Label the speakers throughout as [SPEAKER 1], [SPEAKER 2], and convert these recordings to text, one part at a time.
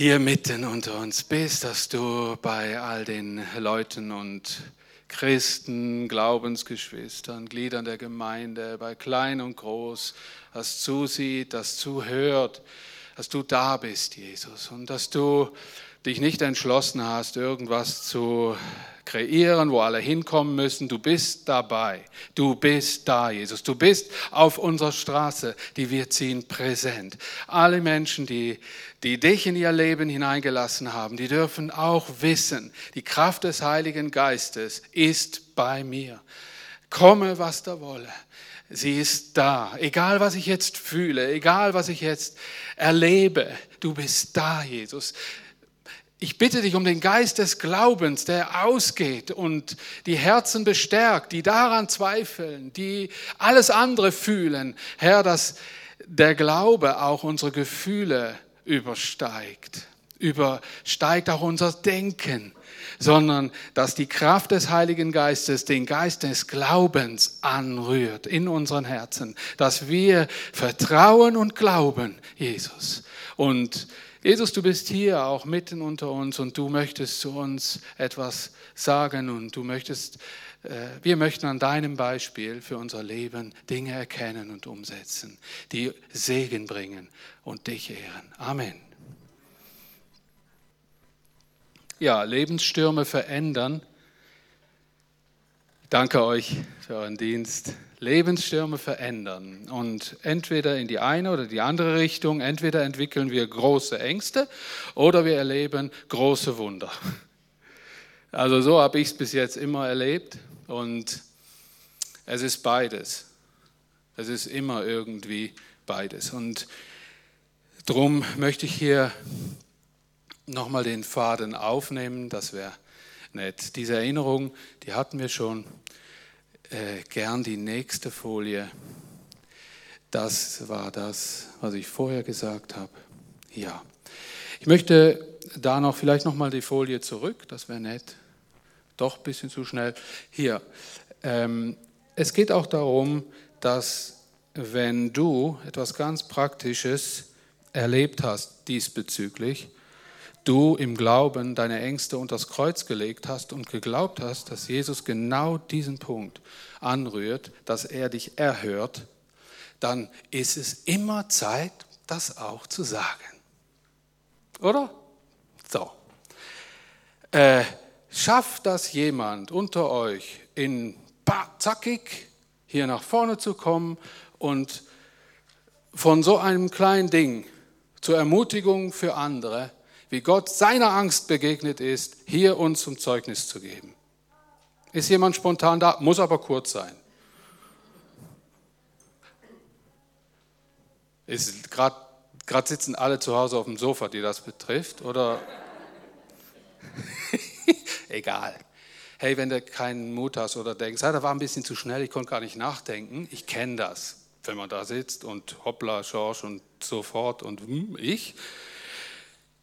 [SPEAKER 1] hier mitten unter uns bist, dass du bei all den Leuten und Christen, Glaubensgeschwistern, Gliedern der Gemeinde, bei klein und groß, das zusieht, das zuhört, dass du da bist, Jesus, und dass du dich nicht entschlossen hast, irgendwas zu kreieren, wo alle hinkommen müssen. Du bist dabei. Du bist da, Jesus. Du bist auf unserer Straße, die wir ziehen, präsent. Alle Menschen, die, die dich in ihr Leben hineingelassen haben, die dürfen auch wissen, die Kraft des Heiligen Geistes ist bei mir. Komme, was da wolle. Sie ist da. Egal, was ich jetzt fühle, egal, was ich jetzt erlebe, du bist da, Jesus. Ich bitte dich um den Geist des Glaubens, der ausgeht und die Herzen bestärkt, die daran zweifeln, die alles andere fühlen. Herr, dass der Glaube auch unsere Gefühle übersteigt, übersteigt auch unser Denken, sondern dass die Kraft des Heiligen Geistes den Geist des Glaubens anrührt in unseren Herzen, dass wir vertrauen und glauben, Jesus. Und Jesus, du bist hier auch mitten unter uns und du möchtest zu uns etwas sagen und du möchtest, äh, wir möchten an deinem Beispiel für unser Leben Dinge erkennen und umsetzen, die Segen bringen und dich ehren. Amen. Ja, Lebensstürme verändern. Danke euch für euren Dienst. Lebensstürme verändern. Und entweder in die eine oder die andere Richtung, entweder entwickeln wir große Ängste oder wir erleben große Wunder. Also so habe ich es bis jetzt immer erlebt und es ist beides. Es ist immer irgendwie beides. Und darum möchte ich hier nochmal den Faden aufnehmen, das wäre nett. Diese Erinnerung, die hatten wir schon äh, gern die nächste Folie. Das war das, was ich vorher gesagt habe. Ja. Ich möchte da noch vielleicht noch mal die Folie zurück, das wäre nett. Doch ein bisschen zu schnell. Hier. Ähm, es geht auch darum, dass wenn du etwas ganz Praktisches erlebt hast diesbezüglich, du im Glauben deine Ängste unter das Kreuz gelegt hast und geglaubt hast, dass Jesus genau diesen Punkt anrührt, dass er dich erhört, dann ist es immer Zeit, das auch zu sagen. Oder? So. Äh, schafft das jemand unter euch in zackig hier nach vorne zu kommen und von so einem kleinen Ding zur Ermutigung für andere wie Gott seiner Angst begegnet ist, hier uns zum Zeugnis zu geben. Ist jemand spontan da? Muss aber kurz sein. Gerade sitzen alle zu Hause auf dem Sofa, die das betrifft, oder? Egal. Hey, wenn du keinen Mut hast oder denkst, ah, da war ein bisschen zu schnell, ich konnte gar nicht nachdenken, ich kenne das, wenn man da sitzt und hoppla, Schorsch und so fort und hm, ich.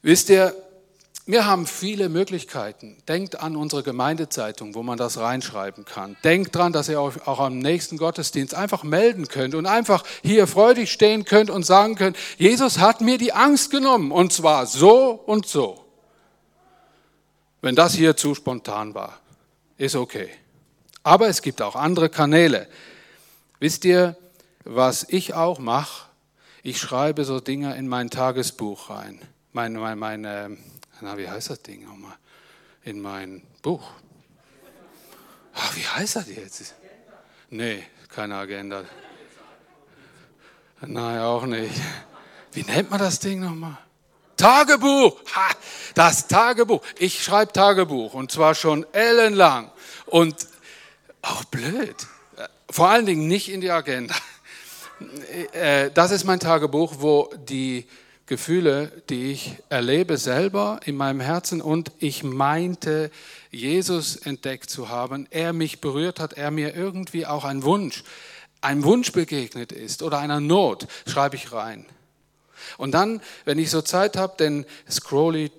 [SPEAKER 1] Wisst ihr, wir haben viele Möglichkeiten. Denkt an unsere Gemeindezeitung, wo man das reinschreiben kann. Denkt dran, dass ihr euch auch am nächsten Gottesdienst einfach melden könnt und einfach hier freudig stehen könnt und sagen könnt, Jesus hat mir die Angst genommen und zwar so und so. Wenn das hier zu spontan war, ist okay. Aber es gibt auch andere Kanäle. Wisst ihr, was ich auch mache? Ich schreibe so Dinge in mein Tagesbuch rein mein, mein, mein äh, na, wie heißt das Ding nochmal? In mein Buch. Ach, wie heißt das jetzt? Nee, keine Agenda. Nein, auch nicht. Wie nennt man das Ding nochmal? Tagebuch! Ha, das Tagebuch. Ich schreibe Tagebuch und zwar schon ellenlang. Und auch blöd. Vor allen Dingen nicht in die Agenda. Äh, das ist mein Tagebuch, wo die Gefühle, die ich erlebe selber in meinem Herzen und ich meinte, Jesus entdeckt zu haben, er mich berührt hat, er mir irgendwie auch ein Wunsch, ein Wunsch begegnet ist oder einer Not, schreibe ich rein. Und dann, wenn ich so Zeit habe, dann scroll ich,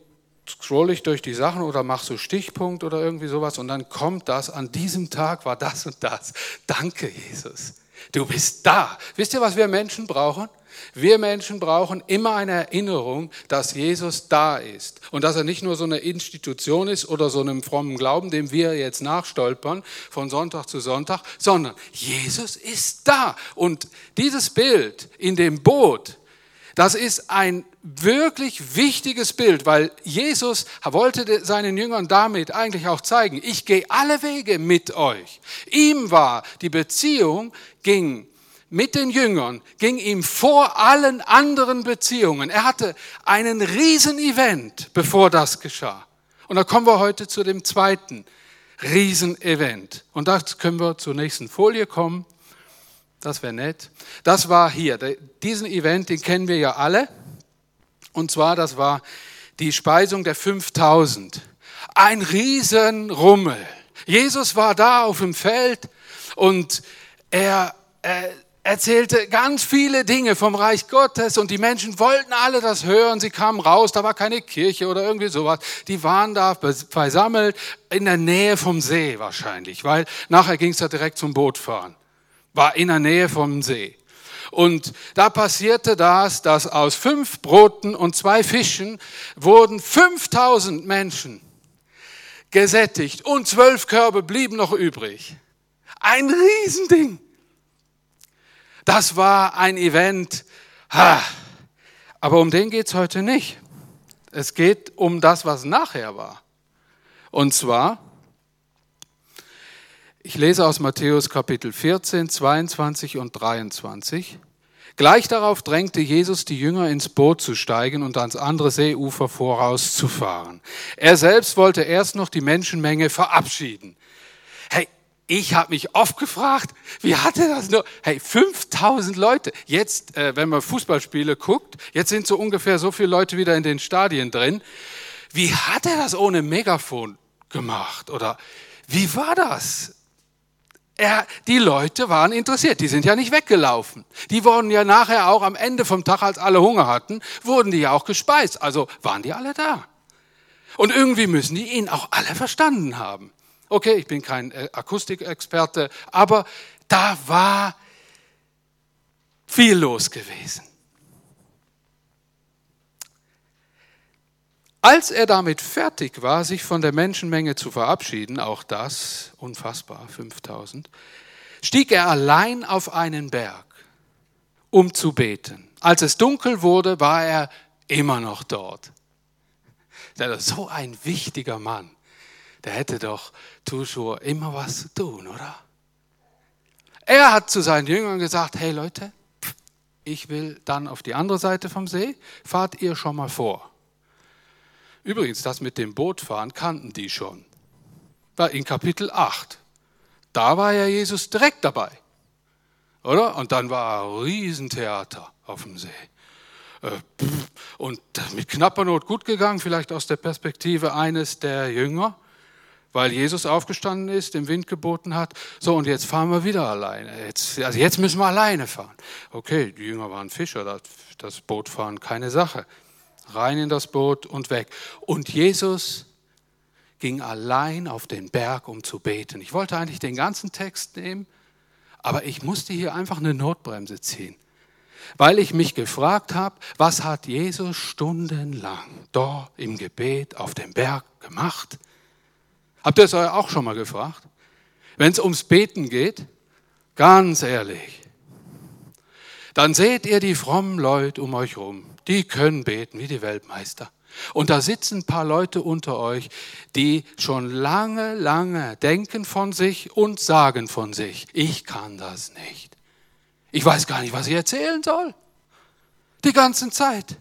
[SPEAKER 1] scroll ich durch die Sachen oder mache so Stichpunkt oder irgendwie sowas und dann kommt das, an diesem Tag war das und das. Danke, Jesus. Du bist da. Wisst ihr, was wir Menschen brauchen? Wir Menschen brauchen immer eine Erinnerung, dass Jesus da ist und dass er nicht nur so eine Institution ist oder so einem frommen Glauben, dem wir jetzt nachstolpern von Sonntag zu Sonntag, sondern Jesus ist da. Und dieses Bild in dem Boot, das ist ein wirklich wichtiges Bild, weil Jesus wollte seinen Jüngern damit eigentlich auch zeigen, ich gehe alle Wege mit euch. Ihm war die Beziehung ging mit den Jüngern ging ihm vor allen anderen Beziehungen. Er hatte einen Riesenevent, bevor das geschah. Und da kommen wir heute zu dem zweiten Riesenevent. Und da können wir zur nächsten Folie kommen. Das wäre nett. Das war hier. Diesen Event, den kennen wir ja alle. Und zwar, das war die Speisung der 5000. Ein Riesenrummel. Jesus war da auf dem Feld und er, er erzählte ganz viele Dinge vom Reich Gottes und die Menschen wollten alle das hören. Sie kamen raus, da war keine Kirche oder irgendwie sowas. Die waren da versammelt in der Nähe vom See wahrscheinlich, weil nachher ging es ja direkt zum Bootfahren. War in der Nähe vom See. Und da passierte das, dass aus fünf Broten und zwei Fischen wurden 5000 Menschen gesättigt und zwölf Körbe blieben noch übrig. Ein Riesending. Das war ein Event. Ha. Aber um den geht's heute nicht. Es geht um das, was nachher war. Und zwar, ich lese aus Matthäus Kapitel 14, 22 und 23. Gleich darauf drängte Jesus die Jünger ins Boot zu steigen und ans andere Seeufer vorauszufahren. Er selbst wollte erst noch die Menschenmenge verabschieden. Hey, ich habe mich oft gefragt, wie hatte das nur? Hey, 5000 Leute. Jetzt, äh, wenn man Fußballspiele guckt, jetzt sind so ungefähr so viele Leute wieder in den Stadien drin. Wie hat er das ohne Megafon gemacht? Oder wie war das? Er, die Leute waren interessiert, die sind ja nicht weggelaufen. Die wurden ja nachher auch am Ende vom Tag, als alle Hunger hatten, wurden die ja auch gespeist. Also waren die alle da. Und irgendwie müssen die ihn auch alle verstanden haben. Okay, ich bin kein äh, Akustikexperte, aber da war viel los gewesen. Als er damit fertig war, sich von der Menschenmenge zu verabschieden, auch das, unfassbar, 5000, stieg er allein auf einen Berg, um zu beten. Als es dunkel wurde, war er immer noch dort. So ein wichtiger Mann der hätte doch toujours immer was zu tun, oder? Er hat zu seinen Jüngern gesagt, hey Leute, ich will dann auf die andere Seite vom See, fahrt ihr schon mal vor. Übrigens, das mit dem Bootfahren kannten die schon. War in Kapitel 8. Da war ja Jesus direkt dabei. Oder? Und dann war ein Riesentheater auf dem See. Äh, und mit knapper Not gut gegangen, vielleicht aus der Perspektive eines der Jünger weil Jesus aufgestanden ist, dem Wind geboten hat. So, und jetzt fahren wir wieder alleine. Jetzt, also jetzt müssen wir alleine fahren. Okay, die Jünger waren Fischer, das, das Boot fahren, keine Sache. Rein in das Boot und weg. Und Jesus ging allein auf den Berg, um zu beten. Ich wollte eigentlich den ganzen Text nehmen, aber ich musste hier einfach eine Notbremse ziehen, weil ich mich gefragt habe, was hat Jesus stundenlang dort im Gebet auf dem Berg gemacht? Habt ihr es euch auch schon mal gefragt? Wenn es ums Beten geht, ganz ehrlich, dann seht ihr die frommen Leute um euch rum. Die können beten wie die Weltmeister. Und da sitzen ein paar Leute unter euch, die schon lange, lange denken von sich und sagen von sich, ich kann das nicht. Ich weiß gar nicht, was ich erzählen soll. Die ganze Zeit.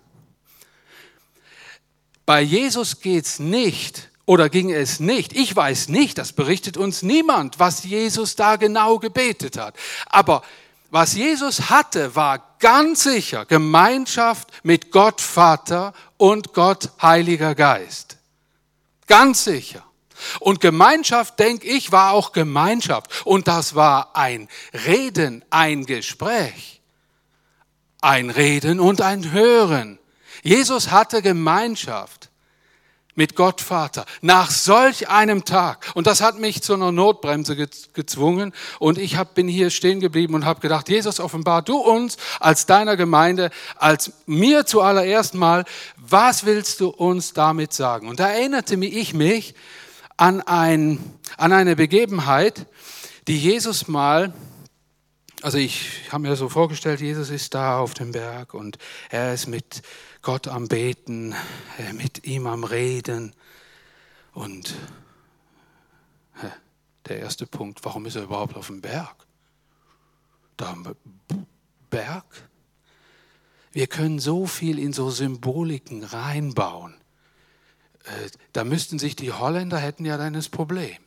[SPEAKER 1] Bei Jesus geht es nicht oder ging es nicht? Ich weiß nicht, das berichtet uns niemand, was Jesus da genau gebetet hat. Aber was Jesus hatte, war ganz sicher Gemeinschaft mit Gott Vater und Gott Heiliger Geist. Ganz sicher. Und Gemeinschaft, denke ich, war auch Gemeinschaft. Und das war ein Reden, ein Gespräch. Ein Reden und ein Hören. Jesus hatte Gemeinschaft mit Gott Vater nach solch einem Tag. Und das hat mich zu einer Notbremse gezwungen. Und ich hab, bin hier stehen geblieben und habe gedacht, Jesus, offenbar du uns als deiner Gemeinde, als mir zuallererst mal, was willst du uns damit sagen? Und da erinnerte ich mich an, ein, an eine Begebenheit, die Jesus mal also ich habe mir so vorgestellt, Jesus ist da auf dem Berg und er ist mit Gott am Beten, äh, mit ihm am Reden. Und der erste Punkt, warum ist er überhaupt auf dem Berg? Da am Berg? Wir können so viel in so Symboliken reinbauen. Äh, da müssten sich die Holländer hätten ja dann das Problem.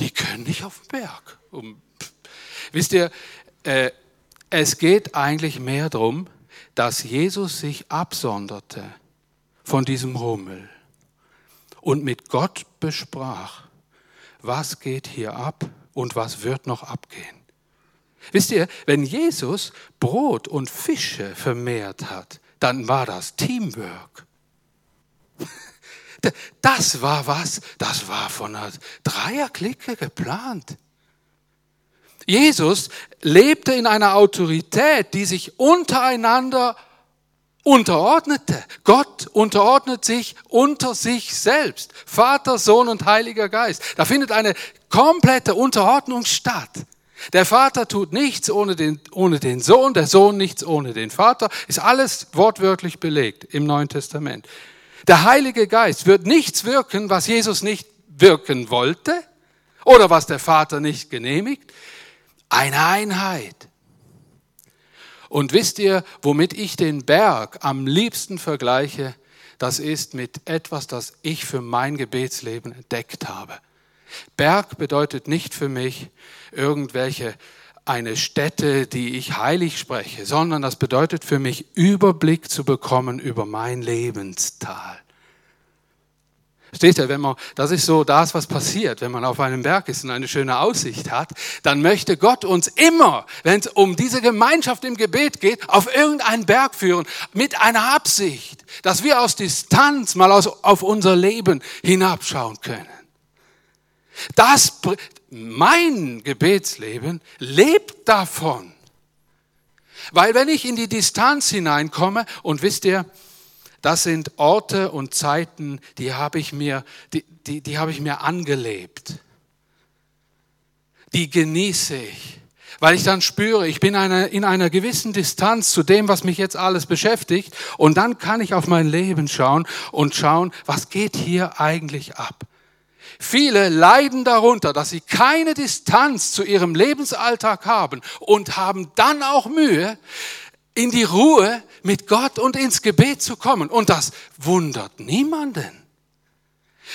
[SPEAKER 1] Die können nicht auf den Berg. Wisst ihr, äh, es geht eigentlich mehr darum, dass Jesus sich absonderte von diesem Rummel und mit Gott besprach, was geht hier ab und was wird noch abgehen. Wisst ihr, wenn Jesus Brot und Fische vermehrt hat, dann war das Teamwork. Das war was, das war von einer Dreierklicke geplant. Jesus lebte in einer Autorität, die sich untereinander unterordnete. Gott unterordnet sich unter sich selbst. Vater, Sohn und Heiliger Geist. Da findet eine komplette Unterordnung statt. Der Vater tut nichts ohne den, ohne den Sohn, der Sohn nichts ohne den Vater. Ist alles wortwörtlich belegt im Neuen Testament. Der Heilige Geist wird nichts wirken, was Jesus nicht wirken wollte oder was der Vater nicht genehmigt. Eine Einheit. Und wisst ihr, womit ich den Berg am liebsten vergleiche? Das ist mit etwas, das ich für mein Gebetsleben entdeckt habe. Berg bedeutet nicht für mich irgendwelche eine Stätte, die ich heilig spreche, sondern das bedeutet für mich Überblick zu bekommen über mein Lebenstal. Steht ihr, wenn man, das ist so das, was passiert, wenn man auf einem Berg ist und eine schöne Aussicht hat, dann möchte Gott uns immer, wenn es um diese Gemeinschaft im Gebet geht, auf irgendeinen Berg führen, mit einer Absicht, dass wir aus Distanz mal aus, auf unser Leben hinabschauen können. Das, mein Gebetsleben lebt davon. Weil wenn ich in die Distanz hineinkomme, und wisst ihr, das sind Orte und Zeiten, die habe ich mir, die, die, die habe ich mir angelebt. Die genieße ich, weil ich dann spüre, ich bin eine, in einer gewissen Distanz zu dem, was mich jetzt alles beschäftigt. Und dann kann ich auf mein Leben schauen und schauen, was geht hier eigentlich ab. Viele leiden darunter, dass sie keine Distanz zu ihrem Lebensalltag haben und haben dann auch Mühe, in die Ruhe mit Gott und ins Gebet zu kommen. Und das wundert niemanden.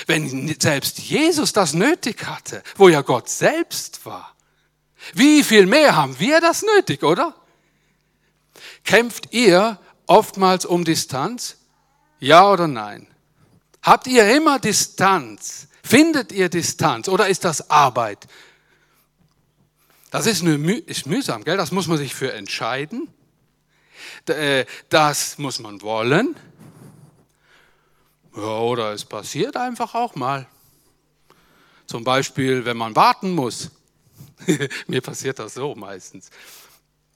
[SPEAKER 1] Wenn selbst Jesus das nötig hatte, wo ja Gott selbst war. Wie viel mehr haben wir das nötig, oder? Kämpft ihr oftmals um Distanz? Ja oder nein? Habt ihr immer Distanz? Findet ihr Distanz oder ist das Arbeit? Das ist, eine, ist mühsam, gell? Das muss man sich für entscheiden. Äh, das muss man wollen. Ja, oder es passiert einfach auch mal. Zum Beispiel, wenn man warten muss. Mir passiert das so meistens.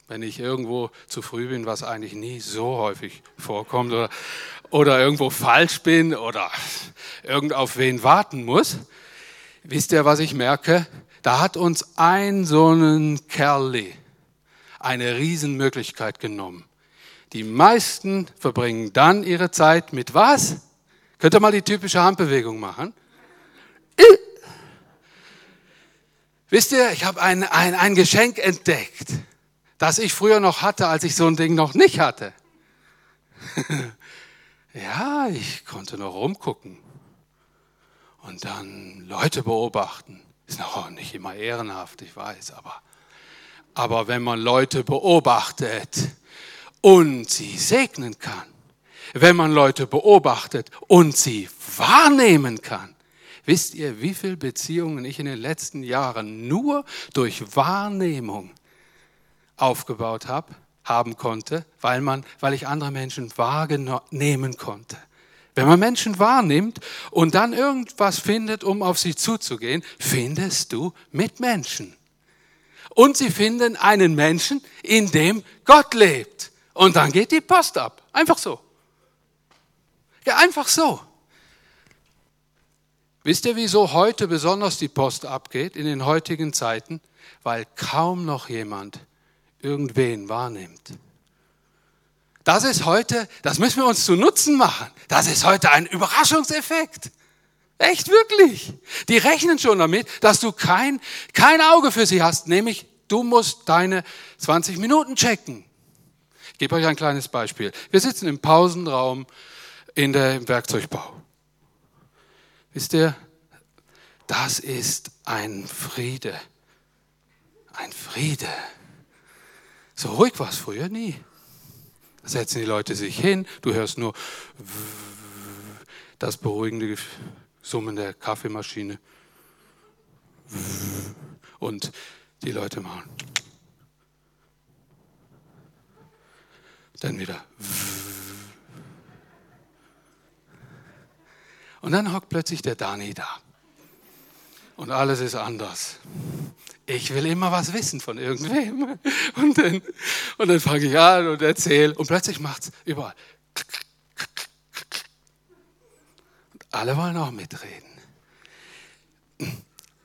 [SPEAKER 1] Wenn ich irgendwo zu früh bin, was eigentlich nie so häufig vorkommt, oder, oder irgendwo falsch bin oder irgend auf wen warten muss. Wisst ihr, was ich merke? Da hat uns ein so ein Kerli eine Riesenmöglichkeit genommen. Die meisten verbringen dann ihre Zeit mit was? Könnt ihr mal die typische Handbewegung machen? Wisst ihr, ich habe ein, ein, ein Geschenk entdeckt, das ich früher noch hatte, als ich so ein Ding noch nicht hatte. ja, ich konnte noch rumgucken und dann Leute beobachten. Ist noch nicht immer ehrenhaft, ich weiß, aber, aber wenn man Leute beobachtet, und sie segnen kann. Wenn man Leute beobachtet und sie wahrnehmen kann. Wisst ihr, wie viele Beziehungen ich in den letzten Jahren nur durch Wahrnehmung aufgebaut habe, haben konnte, weil man, weil ich andere Menschen wahrnehmen konnte. Wenn man Menschen wahrnimmt und dann irgendwas findet, um auf sie zuzugehen, findest du Mitmenschen. Und sie finden einen Menschen, in dem Gott lebt. Und dann geht die Post ab. Einfach so. Ja, einfach so. Wisst ihr, wieso heute besonders die Post abgeht in den heutigen Zeiten? Weil kaum noch jemand irgendwen wahrnimmt. Das ist heute, das müssen wir uns zu Nutzen machen. Das ist heute ein Überraschungseffekt. Echt wirklich. Die rechnen schon damit, dass du kein, kein Auge für sie hast, nämlich du musst deine 20 Minuten checken. Ich gebe euch ein kleines Beispiel. Wir sitzen im Pausenraum in der, im Werkzeugbau. Wisst ihr, das ist ein Friede. Ein Friede. So ruhig war es früher nie. Da setzen die Leute sich hin, du hörst nur das beruhigende Summen der Kaffeemaschine. Und die Leute machen. Dann wieder. Und dann hockt plötzlich der Dani da. Und alles ist anders. Ich will immer was wissen von irgendwem. Und dann, und dann fange ich an und erzähle. Und plötzlich macht es überall. Und alle wollen auch mitreden.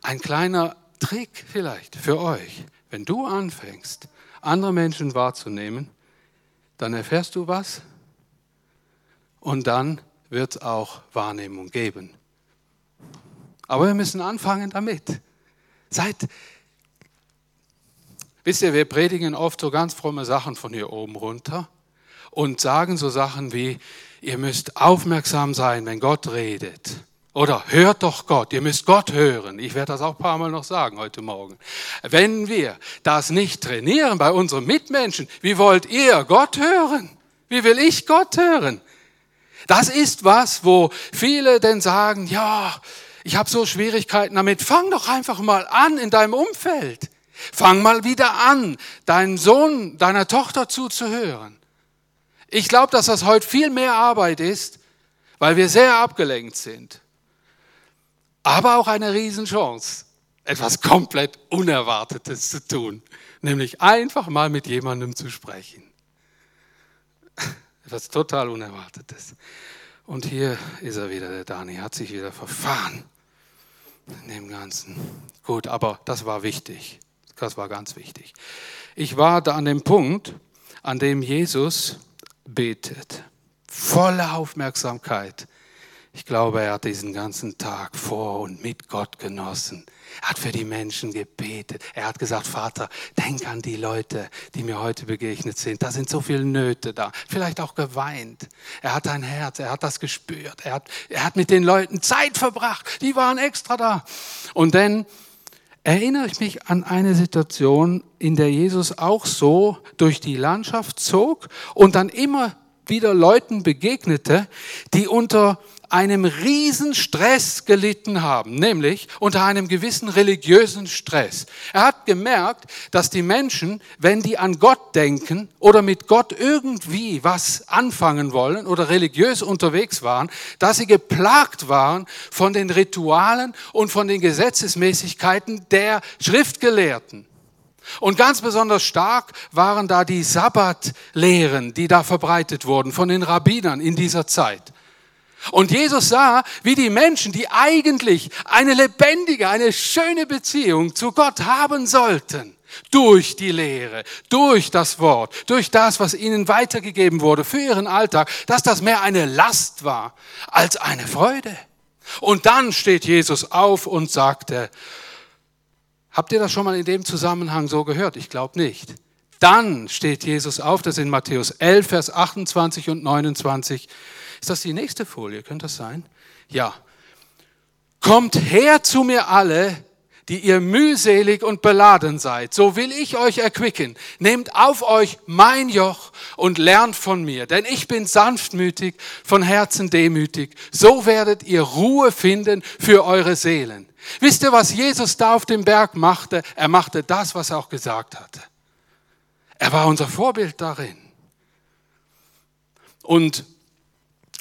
[SPEAKER 1] Ein kleiner Trick vielleicht für euch. Wenn du anfängst, andere Menschen wahrzunehmen, dann erfährst du was und dann wird es auch Wahrnehmung geben. Aber wir müssen anfangen damit. Seid, wisst ihr, wir predigen oft so ganz fromme Sachen von hier oben runter und sagen so Sachen wie, ihr müsst aufmerksam sein, wenn Gott redet. Oder hört doch Gott, ihr müsst Gott hören. Ich werde das auch ein paar Mal noch sagen heute Morgen. Wenn wir das nicht trainieren bei unseren Mitmenschen, wie wollt ihr Gott hören? Wie will ich Gott hören? Das ist was, wo viele denn sagen, ja, ich habe so Schwierigkeiten damit. Fang doch einfach mal an in deinem Umfeld. Fang mal wieder an, deinen Sohn, deiner Tochter zuzuhören. Ich glaube, dass das heute viel mehr Arbeit ist, weil wir sehr abgelenkt sind. Aber auch eine Riesenchance, etwas komplett Unerwartetes zu tun, nämlich einfach mal mit jemandem zu sprechen. Etwas total Unerwartetes. Und hier ist er wieder, der Dani, hat sich wieder verfahren in dem Ganzen. Gut, aber das war wichtig. Das war ganz wichtig. Ich war da an dem Punkt, an dem Jesus betet. Volle Aufmerksamkeit. Ich glaube, er hat diesen ganzen Tag vor und mit Gott genossen. Er hat für die Menschen gebetet. Er hat gesagt, Vater, denk an die Leute, die mir heute begegnet sind. Da sind so viele Nöte da. Vielleicht auch geweint. Er hat ein Herz, er hat das gespürt. Er hat, er hat mit den Leuten Zeit verbracht. Die waren extra da. Und dann erinnere ich mich an eine Situation, in der Jesus auch so durch die Landschaft zog und dann immer wieder Leuten begegnete, die unter einem riesen Stress gelitten haben, nämlich unter einem gewissen religiösen Stress. Er hat gemerkt, dass die Menschen, wenn die an Gott denken oder mit Gott irgendwie was anfangen wollen oder religiös unterwegs waren, dass sie geplagt waren von den Ritualen und von den Gesetzesmäßigkeiten der Schriftgelehrten. Und ganz besonders stark waren da die Sabbatlehren, die da verbreitet wurden von den Rabbinern in dieser Zeit. Und Jesus sah, wie die Menschen, die eigentlich eine lebendige, eine schöne Beziehung zu Gott haben sollten, durch die Lehre, durch das Wort, durch das, was ihnen weitergegeben wurde für ihren Alltag, dass das mehr eine Last war als eine Freude. Und dann steht Jesus auf und sagte, habt ihr das schon mal in dem Zusammenhang so gehört? Ich glaube nicht. Dann steht Jesus auf, das in Matthäus 11, Vers 28 und 29. Ist das die nächste Folie? Könnte das sein? Ja. Kommt her zu mir alle, die ihr mühselig und beladen seid. So will ich euch erquicken. Nehmt auf euch mein Joch und lernt von mir, denn ich bin sanftmütig, von Herzen demütig. So werdet ihr Ruhe finden für eure Seelen. Wisst ihr, was Jesus da auf dem Berg machte? Er machte das, was er auch gesagt hatte. Er war unser Vorbild darin. Und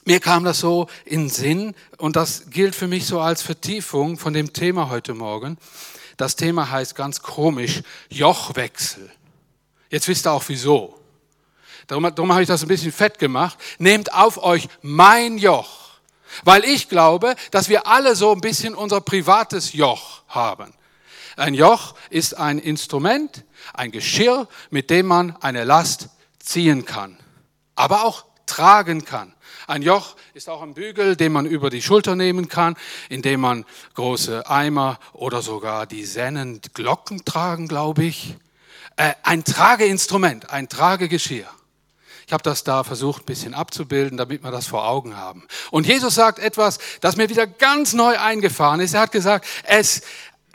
[SPEAKER 1] mir kam das so in Sinn und das gilt für mich so als Vertiefung von dem Thema heute Morgen. Das Thema heißt ganz komisch Jochwechsel. Jetzt wisst ihr auch wieso. Darum, darum habe ich das ein bisschen fett gemacht. Nehmt auf euch mein Joch. Weil ich glaube, dass wir alle so ein bisschen unser privates Joch haben. Ein Joch ist ein Instrument, ein Geschirr, mit dem man eine Last ziehen kann, aber auch tragen kann. Ein Joch ist auch ein Bügel, den man über die Schulter nehmen kann, indem man große Eimer oder sogar die Sennen Glocken tragen, glaube ich. Äh, ein Trageinstrument, ein Tragegeschirr. Ich habe das da versucht, ein bisschen abzubilden, damit wir das vor Augen haben. Und Jesus sagt etwas, das mir wieder ganz neu eingefahren ist. Er hat gesagt, es,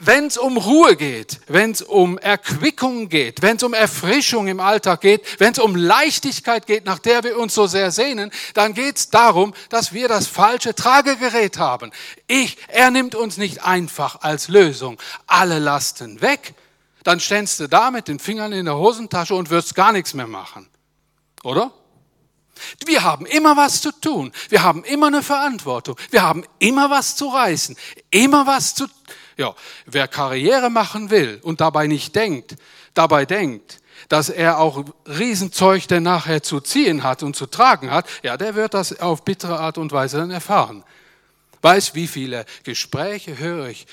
[SPEAKER 1] wenn es um Ruhe geht, wenn es um Erquickung geht, wenn es um Erfrischung im Alltag geht, wenn es um Leichtigkeit geht, nach der wir uns so sehr sehnen, dann geht es darum, dass wir das falsche Tragegerät haben. Ich, er nimmt uns nicht einfach als Lösung alle Lasten weg. Dann ständst du da mit den Fingern in der Hosentasche und wirst gar nichts mehr machen. Oder? Wir haben immer was zu tun. Wir haben immer eine Verantwortung. Wir haben immer was zu reißen. Immer was zu ja, wer Karriere machen will und dabei nicht denkt, dabei denkt, dass er auch Riesenzeug denn nachher zu ziehen hat und zu tragen hat, ja, der wird das auf bittere Art und Weise dann erfahren. Weiß, wie viele Gespräche höre ich,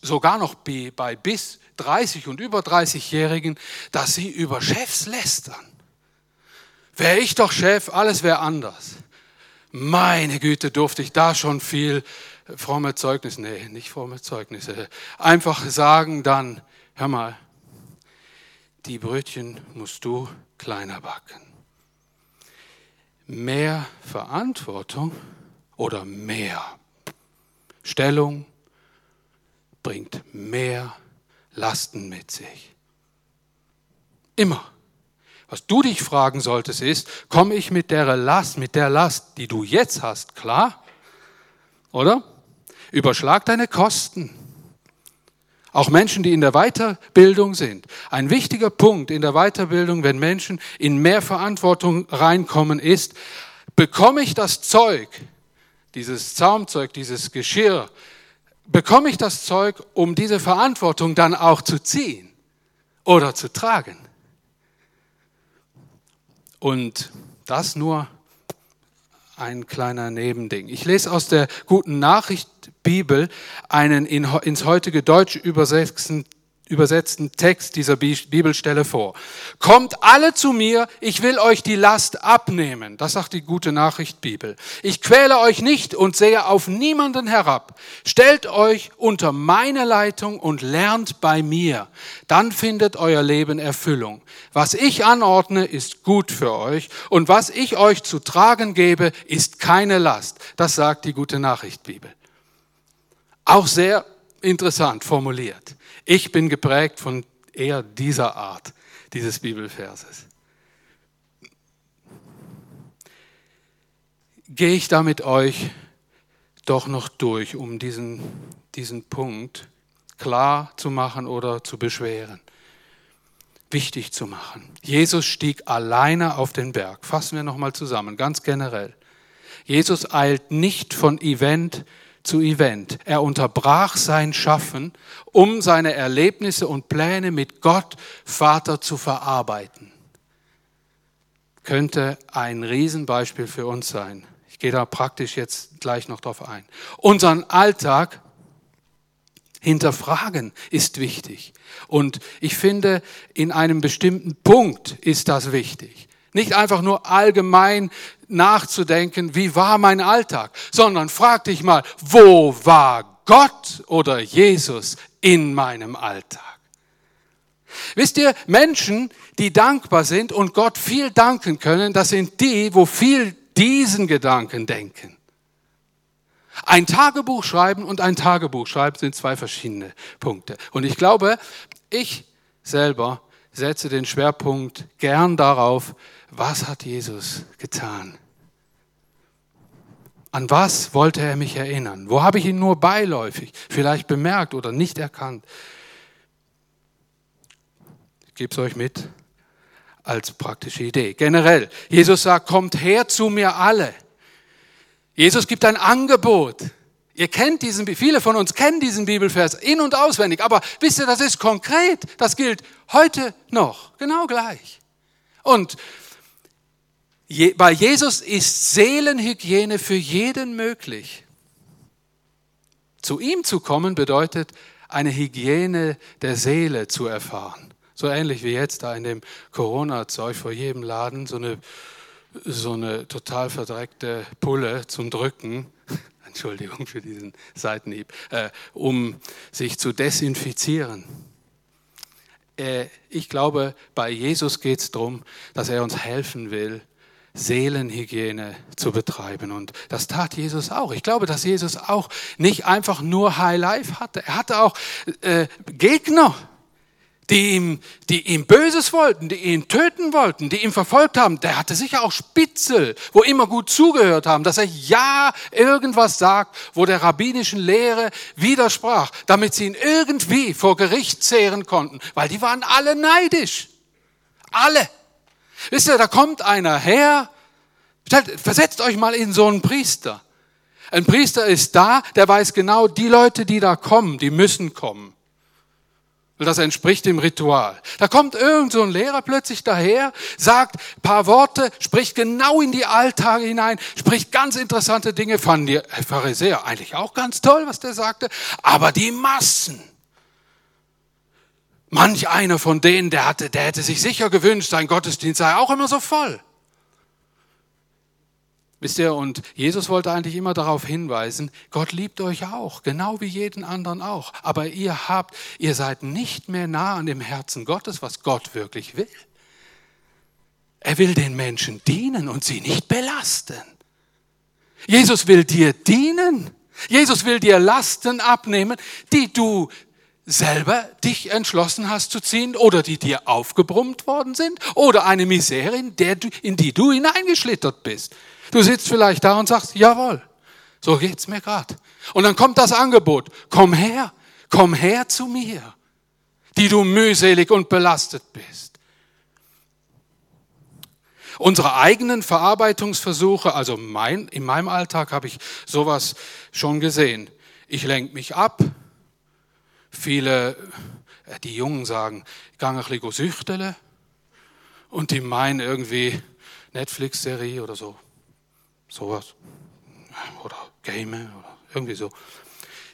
[SPEAKER 1] sogar noch bei bis 30 und über 30-Jährigen, dass sie über Chefs lästern. Wäre ich doch Chef, alles wäre anders. Meine Güte, durfte ich da schon viel fromme Zeugnisse, nee, nicht fromme Zeugnisse. Einfach sagen dann, hör mal, die Brötchen musst du kleiner backen. Mehr Verantwortung oder mehr Stellung bringt mehr Lasten mit sich. Immer. Was du dich fragen solltest ist, komme ich mit der Last, mit der Last, die du jetzt hast, klar? Oder? Überschlag deine Kosten. Auch Menschen, die in der Weiterbildung sind. Ein wichtiger Punkt in der Weiterbildung, wenn Menschen in mehr Verantwortung reinkommen, ist, bekomme ich das Zeug, dieses Zaumzeug, dieses Geschirr, bekomme ich das Zeug, um diese Verantwortung dann auch zu ziehen oder zu tragen. Und das nur ein kleiner Nebending. Ich lese aus der guten Nachricht Bibel einen ins heutige Deutsche übersetzten übersetzten Text dieser Bibelstelle vor. Kommt alle zu mir, ich will euch die Last abnehmen. Das sagt die gute Nachricht Bibel. Ich quäle euch nicht und sehe auf niemanden herab. Stellt euch unter meine Leitung und lernt bei mir. Dann findet euer Leben Erfüllung. Was ich anordne, ist gut für euch und was ich euch zu tragen gebe, ist keine Last. Das sagt die gute Nachricht Bibel. Auch sehr interessant formuliert. Ich bin geprägt von eher dieser Art dieses Bibelverses. Gehe ich da mit euch doch noch durch, um diesen, diesen Punkt klar zu machen oder zu beschweren, wichtig zu machen. Jesus stieg alleine auf den Berg. Fassen wir nochmal zusammen, ganz generell. Jesus eilt nicht von Event zu Event. Er unterbrach sein Schaffen, um seine Erlebnisse und Pläne mit Gott, Vater, zu verarbeiten. Könnte ein Riesenbeispiel für uns sein. Ich gehe da praktisch jetzt gleich noch drauf ein. Unseren Alltag hinterfragen ist wichtig. Und ich finde, in einem bestimmten Punkt ist das wichtig. Nicht einfach nur allgemein nachzudenken, wie war mein Alltag, sondern frag dich mal, wo war Gott oder Jesus in meinem Alltag? Wisst ihr, Menschen, die dankbar sind und Gott viel danken können, das sind die, wo viel diesen Gedanken denken. Ein Tagebuch schreiben und ein Tagebuch schreiben sind zwei verschiedene Punkte. Und ich glaube, ich selber setze den Schwerpunkt gern darauf, was hat Jesus getan? An was wollte er mich erinnern? Wo habe ich ihn nur beiläufig vielleicht bemerkt oder nicht erkannt? Ich gebe es euch mit als praktische Idee. Generell, Jesus sagt, kommt her zu mir alle. Jesus gibt ein Angebot. Ihr kennt diesen, viele von uns kennen diesen Bibelvers in- und auswendig, aber wisst ihr, das ist konkret. Das gilt heute noch, genau gleich. Und bei Jesus ist Seelenhygiene für jeden möglich. Zu ihm zu kommen bedeutet, eine Hygiene der Seele zu erfahren. So ähnlich wie jetzt da in dem Corona-Zeug vor jedem Laden, so eine, so eine total verdreckte Pulle zum Drücken. Entschuldigung für diesen Seitenhieb, äh, um sich zu desinfizieren. Äh, ich glaube, bei Jesus geht es darum, dass er uns helfen will, Seelenhygiene zu betreiben. Und das tat Jesus auch. Ich glaube, dass Jesus auch nicht einfach nur High Life hatte. Er hatte auch äh, Gegner, die ihm, die ihm Böses wollten, die ihn töten wollten, die ihn verfolgt haben. Der hatte sicher auch Spitzel, wo immer gut zugehört haben, dass er ja irgendwas sagt, wo der rabbinischen Lehre widersprach, damit sie ihn irgendwie vor Gericht zehren konnten, weil die waren alle neidisch. Alle. Wisst ihr, da kommt einer her, versetzt euch mal in so einen Priester. Ein Priester ist da, der weiß genau, die Leute, die da kommen, die müssen kommen. Und das entspricht dem Ritual. Da kommt irgend so ein Lehrer plötzlich daher, sagt paar Worte, spricht genau in die Alltage hinein, spricht ganz interessante Dinge, fanden die Pharisäer eigentlich auch ganz toll, was der sagte, aber die Massen, Manch einer von denen, der, hatte, der hätte sich sicher gewünscht, sein Gottesdienst sei auch immer so voll. Wisst ihr, und Jesus wollte eigentlich immer darauf hinweisen, Gott liebt euch auch, genau wie jeden anderen auch. Aber ihr habt, ihr seid nicht mehr nah an dem Herzen Gottes, was Gott wirklich will. Er will den Menschen dienen und sie nicht belasten. Jesus will dir dienen. Jesus will dir Lasten abnehmen, die du selber dich entschlossen hast zu ziehen oder die dir aufgebrummt worden sind oder eine Misere, in, der du, in die du hineingeschlittert bist. Du sitzt vielleicht da und sagst, jawohl, so geht's mir gerade. Und dann kommt das Angebot, komm her, komm her zu mir, die du mühselig und belastet bist. Unsere eigenen Verarbeitungsversuche, also mein, in meinem Alltag habe ich sowas schon gesehen. Ich lenke mich ab, Viele, äh, die Jungen sagen, ich ein bisschen süchtele und die meinen irgendwie Netflix-Serie oder so, sowas. Oder Game oder irgendwie so.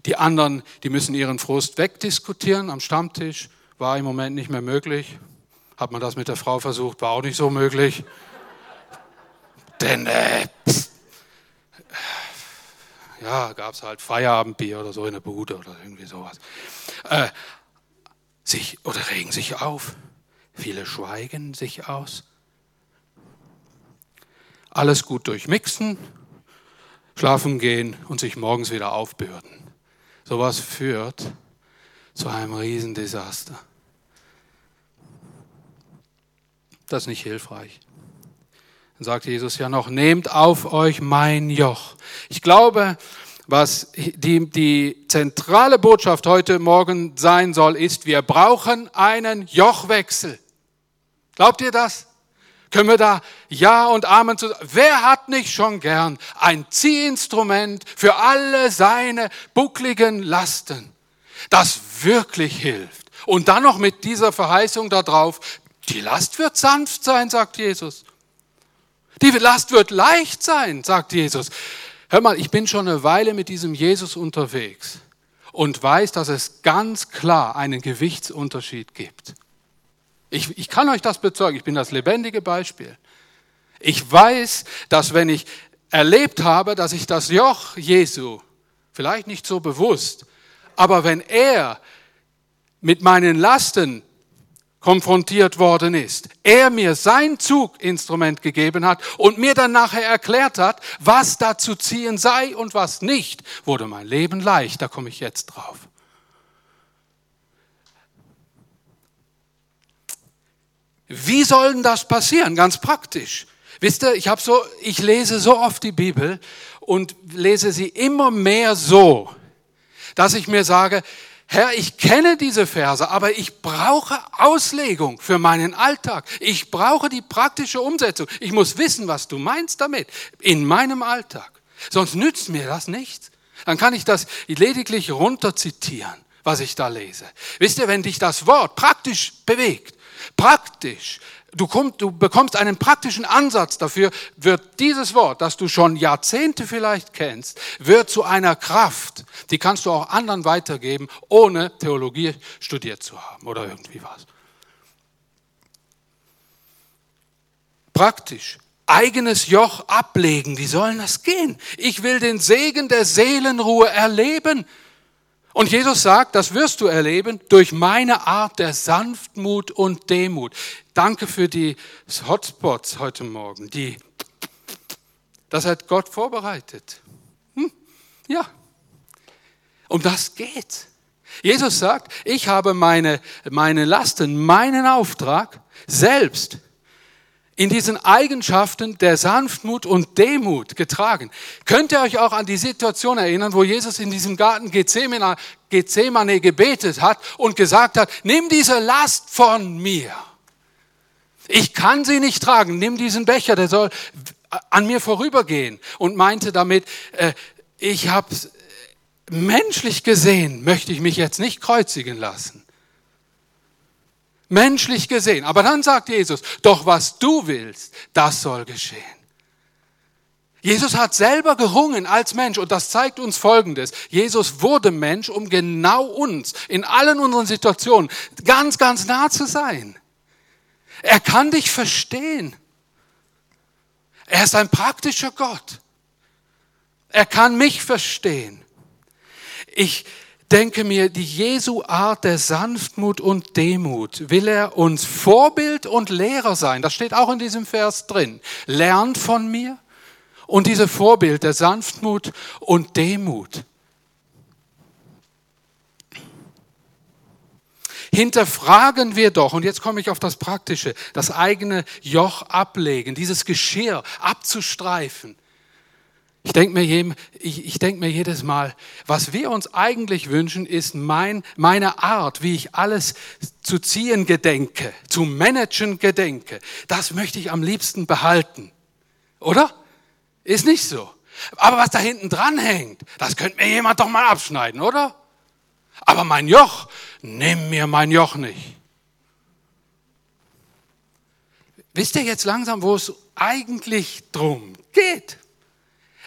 [SPEAKER 1] Die anderen, die müssen ihren Frust wegdiskutieren am Stammtisch, war im Moment nicht mehr möglich. Hat man das mit der Frau versucht, war auch nicht so möglich. Denn äh, ja, gab es halt Feierabendbier oder so in der Bude oder irgendwie sowas. Äh, sich, oder regen sich auf. Viele schweigen sich aus. Alles gut durchmixen, schlafen gehen und sich morgens wieder aufbürden. Sowas führt zu einem Riesendesaster. Das ist nicht hilfreich. Dann sagt Jesus ja noch, nehmt auf euch mein Joch. Ich glaube, was die, die zentrale Botschaft heute Morgen sein soll, ist, wir brauchen einen Jochwechsel. Glaubt ihr das? Können wir da Ja und Amen zu Wer hat nicht schon gern ein Ziehinstrument für alle seine buckligen Lasten, das wirklich hilft? Und dann noch mit dieser Verheißung darauf, die Last wird sanft sein, sagt Jesus. Die Last wird leicht sein, sagt Jesus. Hör mal, ich bin schon eine Weile mit diesem Jesus unterwegs und weiß, dass es ganz klar einen Gewichtsunterschied gibt. Ich, ich kann euch das bezeugen, ich bin das lebendige Beispiel. Ich weiß, dass wenn ich erlebt habe, dass ich das Joch Jesu, vielleicht nicht so bewusst, aber wenn er mit meinen Lasten konfrontiert worden ist. Er mir sein Zuginstrument gegeben hat und mir dann nachher erklärt hat, was da zu ziehen sei und was nicht, wurde mein Leben leicht. Da komme ich jetzt drauf. Wie soll denn das passieren? Ganz praktisch. Wisst ihr, ich so, ich lese so oft die Bibel und lese sie immer mehr so, dass ich mir sage, Herr, ich kenne diese Verse, aber ich brauche Auslegung für meinen Alltag. Ich brauche die praktische Umsetzung. Ich muss wissen, was du meinst damit in meinem Alltag. Sonst nützt mir das nichts. Dann kann ich das lediglich runterzitieren, was ich da lese. Wisst ihr, wenn dich das Wort praktisch bewegt, praktisch, du, komm, du bekommst einen praktischen Ansatz dafür, wird dieses Wort, das du schon Jahrzehnte vielleicht kennst, wird zu einer Kraft, die kannst du auch anderen weitergeben, ohne Theologie studiert zu haben oder irgendwie was. Praktisch eigenes Joch ablegen. Wie soll das gehen? Ich will den Segen der Seelenruhe erleben. Und Jesus sagt, das wirst du erleben durch meine Art der Sanftmut und Demut. Danke für die Hotspots heute Morgen. Die, das hat Gott vorbereitet. Hm, ja, um das geht. Jesus sagt, ich habe meine, meine Lasten, meinen Auftrag selbst in diesen Eigenschaften der Sanftmut und Demut getragen. Könnt ihr euch auch an die Situation erinnern, wo Jesus in diesem Garten Gethsemane, gebetet hat und gesagt hat, nimm diese Last von mir. Ich kann sie nicht tragen. Nimm diesen Becher, der soll an mir vorübergehen. Und meinte damit, äh, ich habe menschlich gesehen, möchte ich mich jetzt nicht kreuzigen lassen. Menschlich gesehen. Aber dann sagt Jesus, doch was du willst, das soll geschehen. Jesus hat selber gerungen als Mensch und das zeigt uns Folgendes. Jesus wurde Mensch, um genau uns in allen unseren Situationen ganz, ganz nah zu sein. Er kann dich verstehen. Er ist ein praktischer Gott. Er kann mich verstehen. Ich, denke mir, die Jesu Art der Sanftmut und Demut will er uns Vorbild und Lehrer sein. Das steht auch in diesem Vers drin. Lernt von mir. Und diese Vorbild der Sanftmut und Demut. Hinterfragen wir doch, und jetzt komme ich auf das Praktische, das eigene Joch ablegen, dieses Geschirr abzustreifen ich denke mir, ich, ich denk mir jedes Mal, was wir uns eigentlich wünschen, ist mein, meine Art, wie ich alles zu ziehen gedenke, zu managen gedenke. Das möchte ich am liebsten behalten. Oder? Ist nicht so. Aber was da hinten dran hängt, das könnte mir jemand doch mal abschneiden, oder? Aber mein Joch, nimm mir mein Joch nicht. Wisst ihr jetzt langsam, wo es eigentlich drum geht?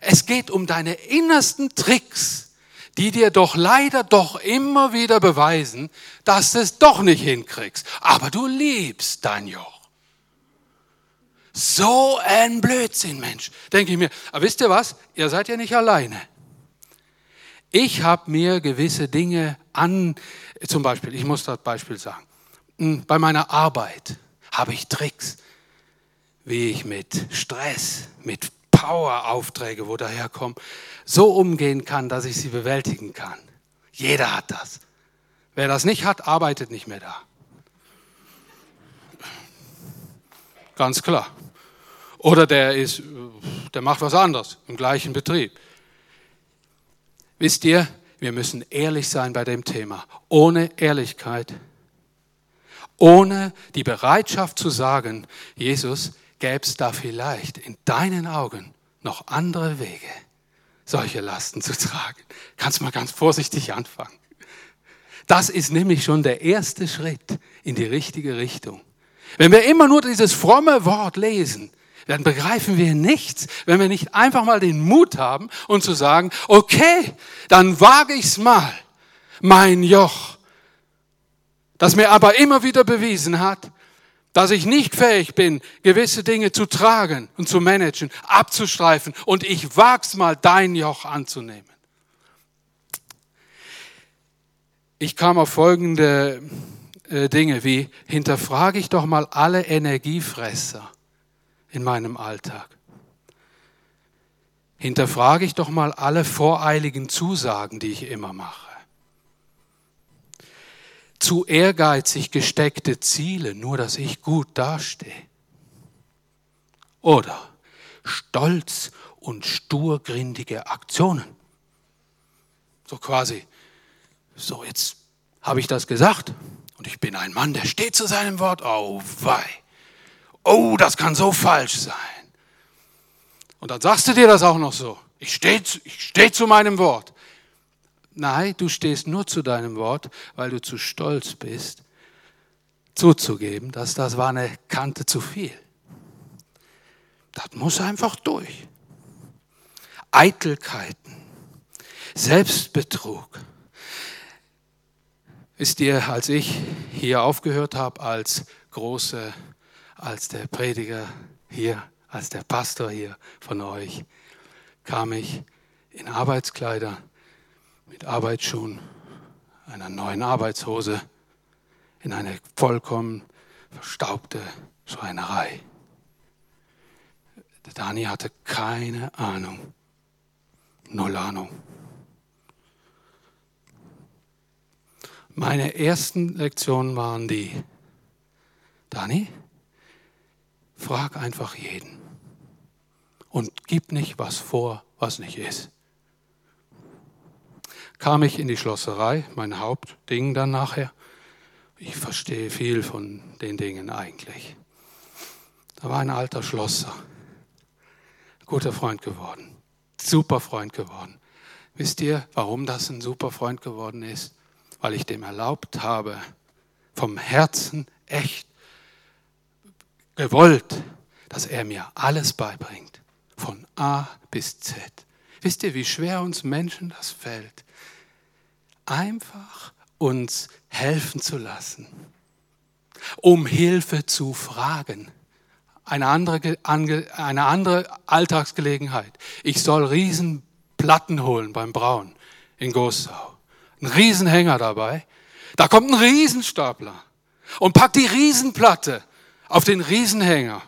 [SPEAKER 1] Es geht um deine innersten Tricks, die dir doch leider doch immer wieder beweisen, dass du es doch nicht hinkriegst. Aber du liebst dein Joch. So ein Blödsinn, Mensch. Denke ich mir. Aber wisst ihr was? Ihr seid ja nicht alleine. Ich habe mir gewisse Dinge an, zum Beispiel, ich muss das Beispiel sagen, hm, bei meiner Arbeit habe ich Tricks, wie ich mit Stress, mit Power-Aufträge, wo daherkommen, so umgehen kann, dass ich sie bewältigen kann. Jeder hat das. Wer das nicht hat, arbeitet nicht mehr da. Ganz klar. Oder der ist, der macht was anderes im gleichen Betrieb. Wisst ihr, wir müssen ehrlich sein bei dem Thema. Ohne Ehrlichkeit, ohne die Bereitschaft zu sagen, Jesus, gäbe es da vielleicht in deinen Augen noch andere Wege, solche Lasten zu tragen. Kannst mal ganz vorsichtig anfangen. Das ist nämlich schon der erste Schritt in die richtige Richtung. Wenn wir immer nur dieses fromme Wort lesen, dann begreifen wir nichts, wenn wir nicht einfach mal den Mut haben und zu sagen, okay, dann wage ich's mal, mein Joch, das mir aber immer wieder bewiesen hat, dass ich nicht fähig bin, gewisse Dinge zu tragen und zu managen, abzustreifen und ich wag's mal, dein Joch anzunehmen. Ich kam auf folgende äh, Dinge wie, hinterfrage ich doch mal alle Energiefresser in meinem Alltag. Hinterfrage ich doch mal alle voreiligen Zusagen, die ich immer mache zu ehrgeizig gesteckte Ziele, nur dass ich gut dastehe. Oder stolz und sturgrindige Aktionen. So quasi, so jetzt habe ich das gesagt und ich bin ein Mann, der steht zu seinem Wort. Oh wei, oh, das kann so falsch sein. Und dann sagst du dir das auch noch so. Ich stehe ich steh zu meinem Wort. Nein, du stehst nur zu deinem Wort, weil du zu stolz bist, zuzugeben, dass das war eine Kante zu viel. Das muss einfach durch. Eitelkeiten, Selbstbetrug. Wisst ihr, als ich hier aufgehört habe als große, als der Prediger hier, als der Pastor hier von euch, kam ich in Arbeitskleider mit Arbeitsschuhen, einer neuen Arbeitshose, in eine vollkommen verstaubte Schreinerei. Der Dani hatte keine Ahnung, null Ahnung. Meine ersten Lektionen waren die, Dani, frag einfach jeden und gib nicht was vor, was nicht ist. Kam ich in die Schlosserei, mein Hauptding dann nachher. Ich verstehe viel von den Dingen eigentlich. Da war ein alter Schlosser, guter Freund geworden, super Freund geworden. Wisst ihr, warum das ein super Freund geworden ist? Weil ich dem erlaubt habe, vom Herzen echt gewollt, dass er mir alles beibringt, von A bis Z. Wisst ihr, wie schwer uns Menschen das fällt? Einfach uns helfen zu lassen, um Hilfe zu fragen. Eine andere, eine andere Alltagsgelegenheit. Ich soll Riesenplatten holen beim Brauen in Gossau. Ein Riesenhänger dabei. Da kommt ein Riesenstapler und packt die Riesenplatte auf den Riesenhänger.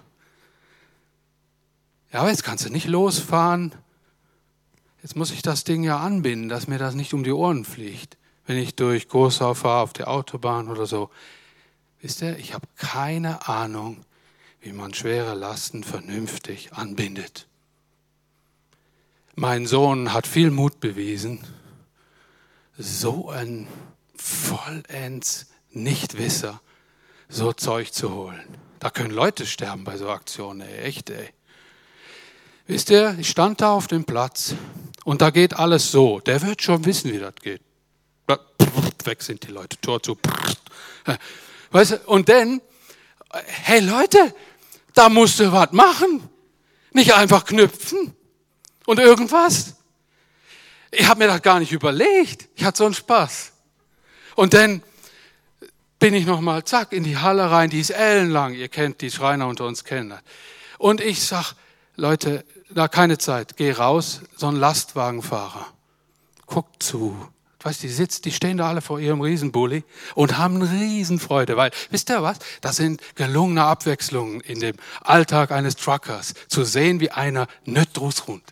[SPEAKER 1] Ja, aber jetzt kannst du nicht losfahren. Jetzt muss ich das Ding ja anbinden, dass mir das nicht um die Ohren fliegt, wenn ich durch Großau fahre auf der Autobahn oder so. Wisst ihr, ich habe keine Ahnung, wie man schwere Lasten vernünftig anbindet. Mein Sohn hat viel Mut bewiesen, so ein vollends Nichtwisser so Zeug zu holen. Da können Leute sterben bei so Aktionen, ey, echt, ey. Wisst ihr, ich stand da auf dem Platz und da geht alles so. Der wird schon wissen, wie das geht. Weg sind die Leute, Tor zu. Weißt du, und dann, hey Leute, da musst du was machen. Nicht einfach knüpfen und irgendwas. Ich habe mir das gar nicht überlegt. Ich hatte so einen Spaß. Und dann bin ich nochmal, zack, in die Halle rein, die ist ellenlang. Ihr kennt, die Schreiner unter uns kennen das. Und ich sag, Leute, da keine Zeit, geh raus, so ein Lastwagenfahrer. Guckt zu. Weißt, die sitzt, die stehen da alle vor ihrem Riesenbully und haben eine Riesenfreude, weil, wisst ihr was? Das sind gelungene Abwechslungen in dem Alltag eines Truckers. Zu sehen, wie einer nicht rund.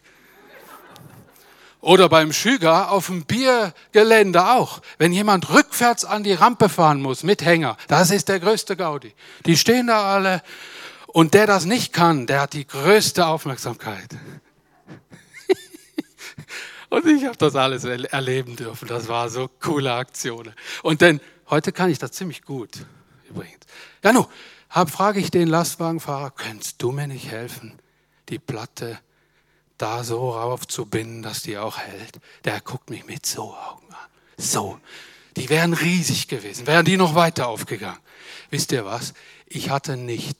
[SPEAKER 1] Oder beim Schüger auf dem Biergelände auch. Wenn jemand rückwärts an die Rampe fahren muss mit Hänger, das ist der größte Gaudi. Die stehen da alle und der das nicht kann, der hat die größte Aufmerksamkeit. und ich habe das alles erleben dürfen. Das war so coole Aktionen. Und denn heute kann ich das ziemlich gut übrigens. Ja, nu, hab, frage ich den Lastwagenfahrer, könntest du mir nicht helfen, die Platte da so raufzubinden, dass die auch hält. Der guckt mich mit so Augen an. So. Die wären riesig gewesen, wären die noch weiter aufgegangen. Wisst ihr was? Ich hatte nicht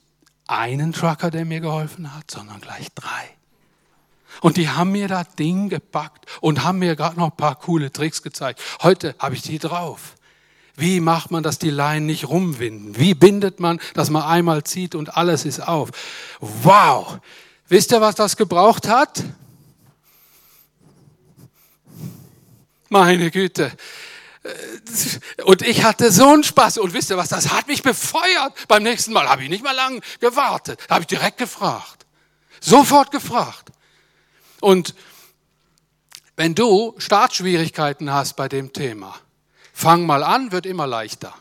[SPEAKER 1] einen Trucker, der mir geholfen hat, sondern gleich drei. Und die haben mir das Ding gepackt und haben mir gerade noch ein paar coole Tricks gezeigt. Heute habe ich die drauf. Wie macht man, dass die Leinen nicht rumwinden? Wie bindet man, dass man einmal zieht und alles ist auf? Wow! Wisst ihr, was das gebraucht hat? Meine Güte. Und ich hatte so einen Spaß. Und wisst ihr was, das hat mich befeuert. Beim nächsten Mal habe ich nicht mal lange gewartet. Habe ich direkt gefragt. Sofort gefragt. Und wenn du Startschwierigkeiten hast bei dem Thema, fang mal an, wird immer leichter.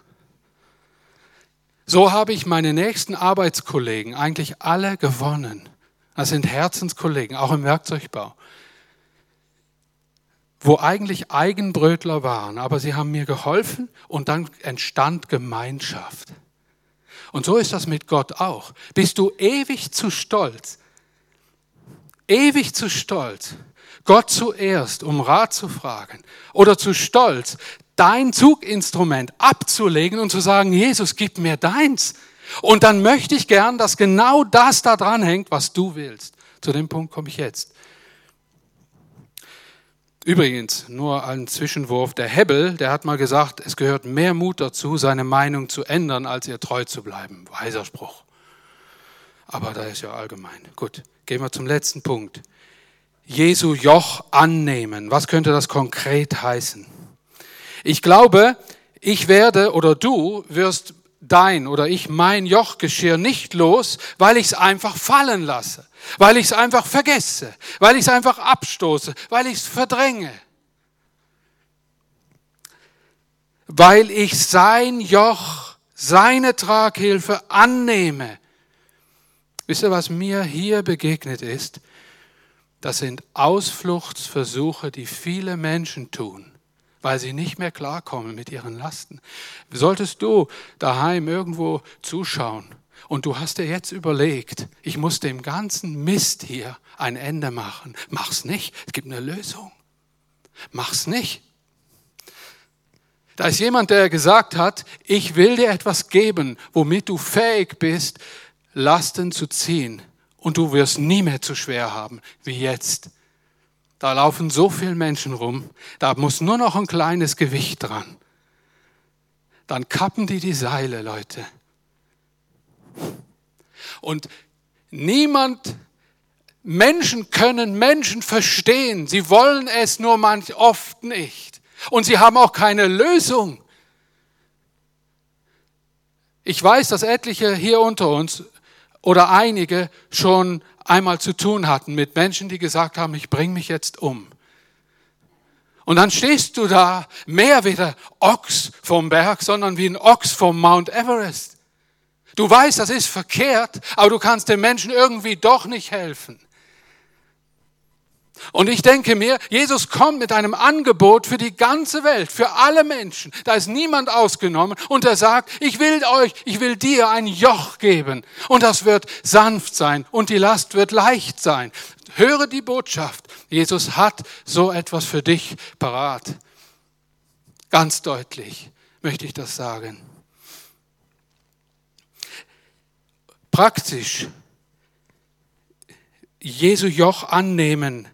[SPEAKER 1] So habe ich meine nächsten Arbeitskollegen eigentlich alle gewonnen. Das sind Herzenskollegen, auch im Werkzeugbau, wo eigentlich Eigenbrötler waren, aber sie haben mir geholfen und dann entstand Gemeinschaft. Und so ist das mit Gott auch. Bist du ewig zu stolz, ewig zu stolz, Gott zuerst, um Rat zu fragen oder zu stolz, dein Zuginstrument abzulegen und zu sagen, Jesus, gib mir deins. Und dann möchte ich gern, dass genau das da dran hängt, was du willst. Zu dem Punkt komme ich jetzt. Übrigens, nur ein Zwischenwurf, der Hebbel, der hat mal gesagt, es gehört mehr Mut dazu, seine Meinung zu ändern, als ihr treu zu bleiben. Weiser Spruch. Aber da ist ja allgemein. Gut, gehen wir zum letzten Punkt. Jesu Joch annehmen. Was könnte das konkret heißen? Ich glaube, ich werde oder du wirst dein oder ich mein Jochgeschirr nicht los, weil ich es einfach fallen lasse, weil ich es einfach vergesse, weil ich es einfach abstoße, weil ich es verdränge. Weil ich sein Joch, seine Traghilfe annehme. Wisst ihr, was mir hier begegnet ist? Das sind Ausfluchtsversuche, die viele Menschen tun weil sie nicht mehr klarkommen mit ihren Lasten. Solltest du daheim irgendwo zuschauen und du hast dir jetzt überlegt, ich muss dem ganzen Mist hier ein Ende machen, mach's nicht. Es gibt eine Lösung. Mach's nicht. Da ist jemand, der gesagt hat, ich will dir etwas geben, womit du fähig bist, Lasten zu ziehen. Und du wirst nie mehr zu schwer haben wie jetzt. Da laufen so viele Menschen rum, da muss nur noch ein kleines Gewicht dran. Dann kappen die die Seile, Leute. Und niemand, Menschen können Menschen verstehen. Sie wollen es nur manch oft nicht. Und sie haben auch keine Lösung. Ich weiß, dass etliche hier unter uns oder einige schon einmal zu tun hatten mit Menschen, die gesagt haben, ich bringe mich jetzt um. Und dann stehst du da mehr wie der Ochs vom Berg, sondern wie ein Ochs vom Mount Everest. Du weißt, das ist verkehrt, aber du kannst den Menschen irgendwie doch nicht helfen. Und ich denke mir, Jesus kommt mit einem Angebot für die ganze Welt, für alle Menschen. Da ist niemand ausgenommen. Und er sagt, ich will euch, ich will dir ein Joch geben. Und das wird sanft sein und die Last wird leicht sein. Höre die Botschaft. Jesus hat so etwas für dich parat. Ganz deutlich möchte ich das sagen. Praktisch Jesu Joch annehmen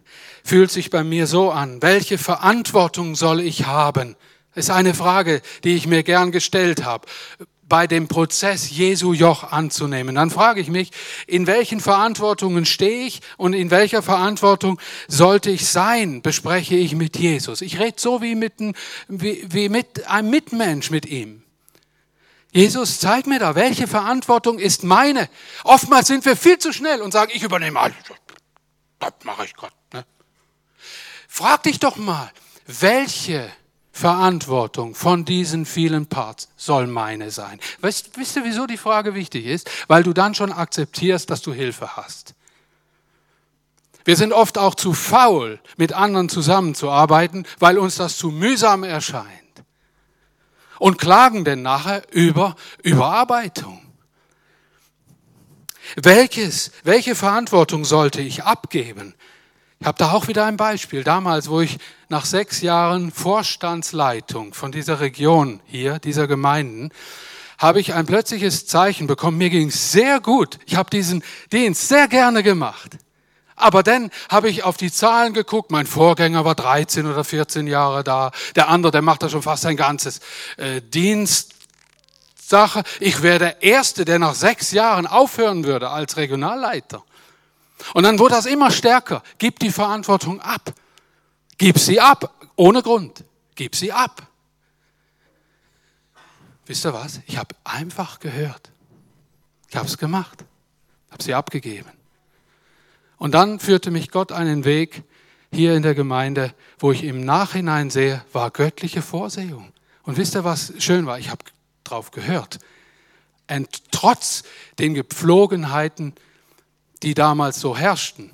[SPEAKER 1] fühlt sich bei mir so an. Welche Verantwortung soll ich haben? Ist eine Frage, die ich mir gern gestellt habe bei dem Prozess Jesu Joch anzunehmen. Dann frage ich mich, in welchen Verantwortungen stehe ich und in welcher Verantwortung sollte ich sein, bespreche ich mit Jesus. Ich rede so wie mit, ein, wie, wie mit einem Mitmensch mit ihm. Jesus, zeig mir da, welche Verantwortung ist meine? Oftmals sind wir viel zu schnell und sagen, ich übernehme alles. Das mache ich Gott. Frag dich doch mal, welche Verantwortung von diesen vielen Parts soll meine sein? Weißt, wisst ihr, wieso die Frage wichtig ist? Weil du dann schon akzeptierst, dass du Hilfe hast. Wir sind oft auch zu faul, mit anderen zusammenzuarbeiten, weil uns das zu mühsam erscheint. Und klagen denn nachher über Überarbeitung. Welches, welche Verantwortung sollte ich abgeben? Ich habe da auch wieder ein Beispiel. Damals, wo ich nach sechs Jahren Vorstandsleitung von dieser Region hier, dieser Gemeinden, habe ich ein plötzliches Zeichen bekommen. Mir ging es sehr gut. Ich habe diesen Dienst sehr gerne gemacht. Aber dann habe ich auf die Zahlen geguckt. Mein Vorgänger war 13 oder 14 Jahre da. Der andere, der macht da schon fast sein ganzes äh, Dienstsache. Ich wäre der Erste, der nach sechs Jahren aufhören würde als Regionalleiter. Und dann wurde das immer stärker. Gib die Verantwortung ab. Gib sie ab. Ohne Grund. Gib sie ab. Wisst ihr was? Ich habe einfach gehört. Ich habe es gemacht. Habe sie abgegeben. Und dann führte mich Gott einen Weg hier in der Gemeinde, wo ich im Nachhinein sehe, war göttliche Vorsehung. Und wisst ihr, was schön war? Ich habe drauf gehört. Und trotz den Gepflogenheiten die damals so herrschten.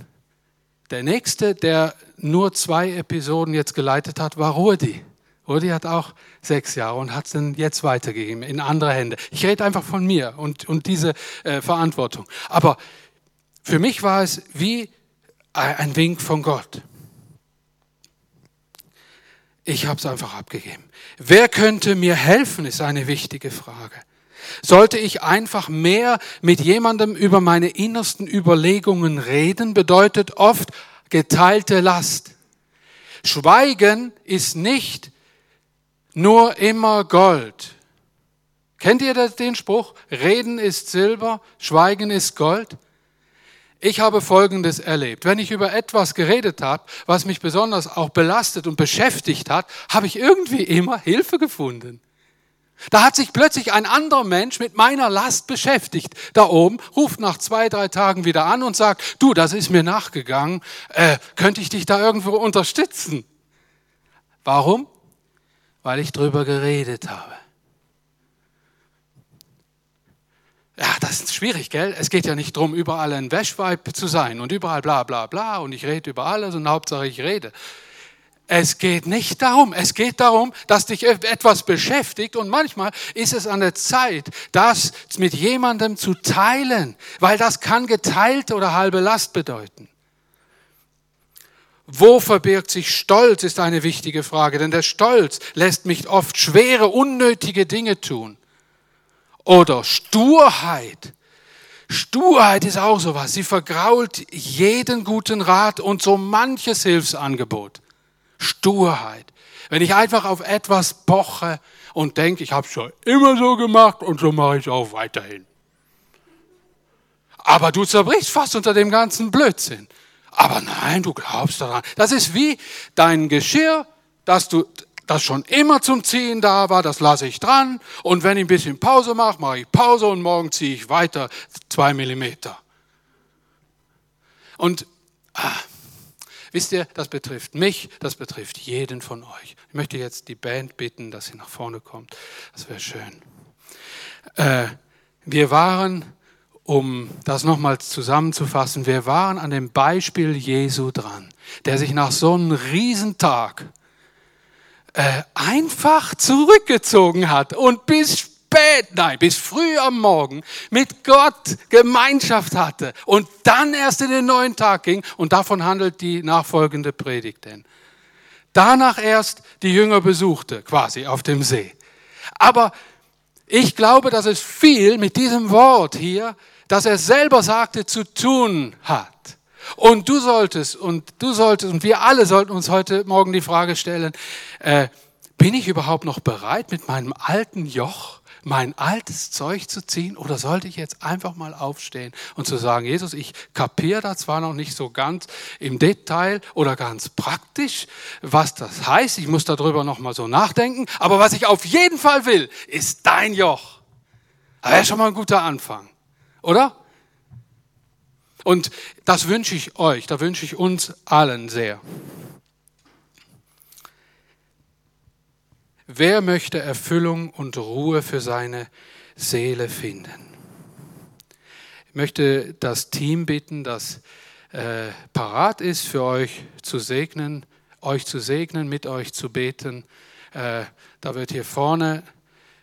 [SPEAKER 1] Der nächste, der nur zwei Episoden jetzt geleitet hat, war Rudi. Rudi hat auch sechs Jahre und hat es dann jetzt weitergegeben in andere Hände. Ich rede einfach von mir und, und diese äh, Verantwortung. Aber für mich war es wie ein Wink von Gott. Ich habe es einfach abgegeben. Wer könnte mir helfen, ist eine wichtige Frage. Sollte ich einfach mehr mit jemandem über meine innersten Überlegungen reden, bedeutet oft geteilte Last. Schweigen ist nicht nur immer Gold. Kennt ihr den Spruch? Reden ist Silber, Schweigen ist Gold. Ich habe Folgendes erlebt. Wenn ich über etwas geredet habe, was mich besonders auch belastet und beschäftigt hat, habe ich irgendwie immer Hilfe gefunden. Da hat sich plötzlich ein anderer Mensch mit meiner Last beschäftigt. Da oben ruft nach zwei, drei Tagen wieder an und sagt, du, das ist mir nachgegangen, äh, könnte ich dich da irgendwo unterstützen? Warum? Weil ich drüber geredet habe. Ja, das ist schwierig, gell? Es geht ja nicht darum, überall ein Wäschweib zu sein und überall bla bla bla und ich rede über alles und Hauptsache ich rede. Es geht nicht darum. Es geht darum, dass dich etwas beschäftigt und manchmal ist es an der Zeit, das mit jemandem zu teilen, weil das kann geteilte oder halbe Last bedeuten. Wo verbirgt sich Stolz, ist eine wichtige Frage, denn der Stolz lässt mich oft schwere, unnötige Dinge tun. Oder Sturheit. Sturheit ist auch sowas. Sie vergrault jeden guten Rat und so manches Hilfsangebot. Sturheit. Wenn ich einfach auf etwas poche und denke, ich habe es schon immer so gemacht und so mache ich es auch weiterhin. Aber du zerbrichst fast unter dem ganzen Blödsinn. Aber nein, du glaubst daran. Das ist wie dein Geschirr, das du das schon immer zum Ziehen da war, das lasse ich dran. Und wenn ich ein bisschen Pause mache, mache ich Pause und morgen ziehe ich weiter zwei Millimeter. Und ah, wisst ihr, das betrifft mich, das betrifft jeden von euch. Ich möchte jetzt die Band bitten, dass sie nach vorne kommt. Das wäre schön. Äh, wir waren, um das nochmals zusammenzufassen, wir waren an dem Beispiel Jesu dran, der sich nach so einem Riesentag äh, einfach zurückgezogen hat und bis spät, nein, bis früh am Morgen mit Gott Gemeinschaft hatte und dann erst in den neuen Tag ging und davon handelt die nachfolgende Predigt denn. Danach erst die Jünger besuchte, quasi auf dem See. Aber ich glaube, dass es viel mit diesem Wort hier, das er selber sagte, zu tun hat. Und du solltest, und du solltest, und wir alle sollten uns heute Morgen die Frage stellen, äh, bin ich überhaupt noch bereit, mit meinem alten Joch mein altes Zeug zu ziehen oder sollte ich jetzt einfach mal aufstehen und zu sagen, Jesus, ich kapiere da zwar noch nicht so ganz im Detail oder ganz praktisch, was das heißt, ich muss darüber noch mal so nachdenken, aber was ich auf jeden Fall will, ist dein Joch. Das wäre schon mal ein guter Anfang, oder? Und das wünsche ich euch, da wünsche ich uns allen sehr. Wer möchte Erfüllung und Ruhe für seine Seele finden? Ich möchte das Team bitten, das äh, parat ist, für euch zu segnen, euch zu segnen, mit euch zu beten. Äh, da wird hier vorne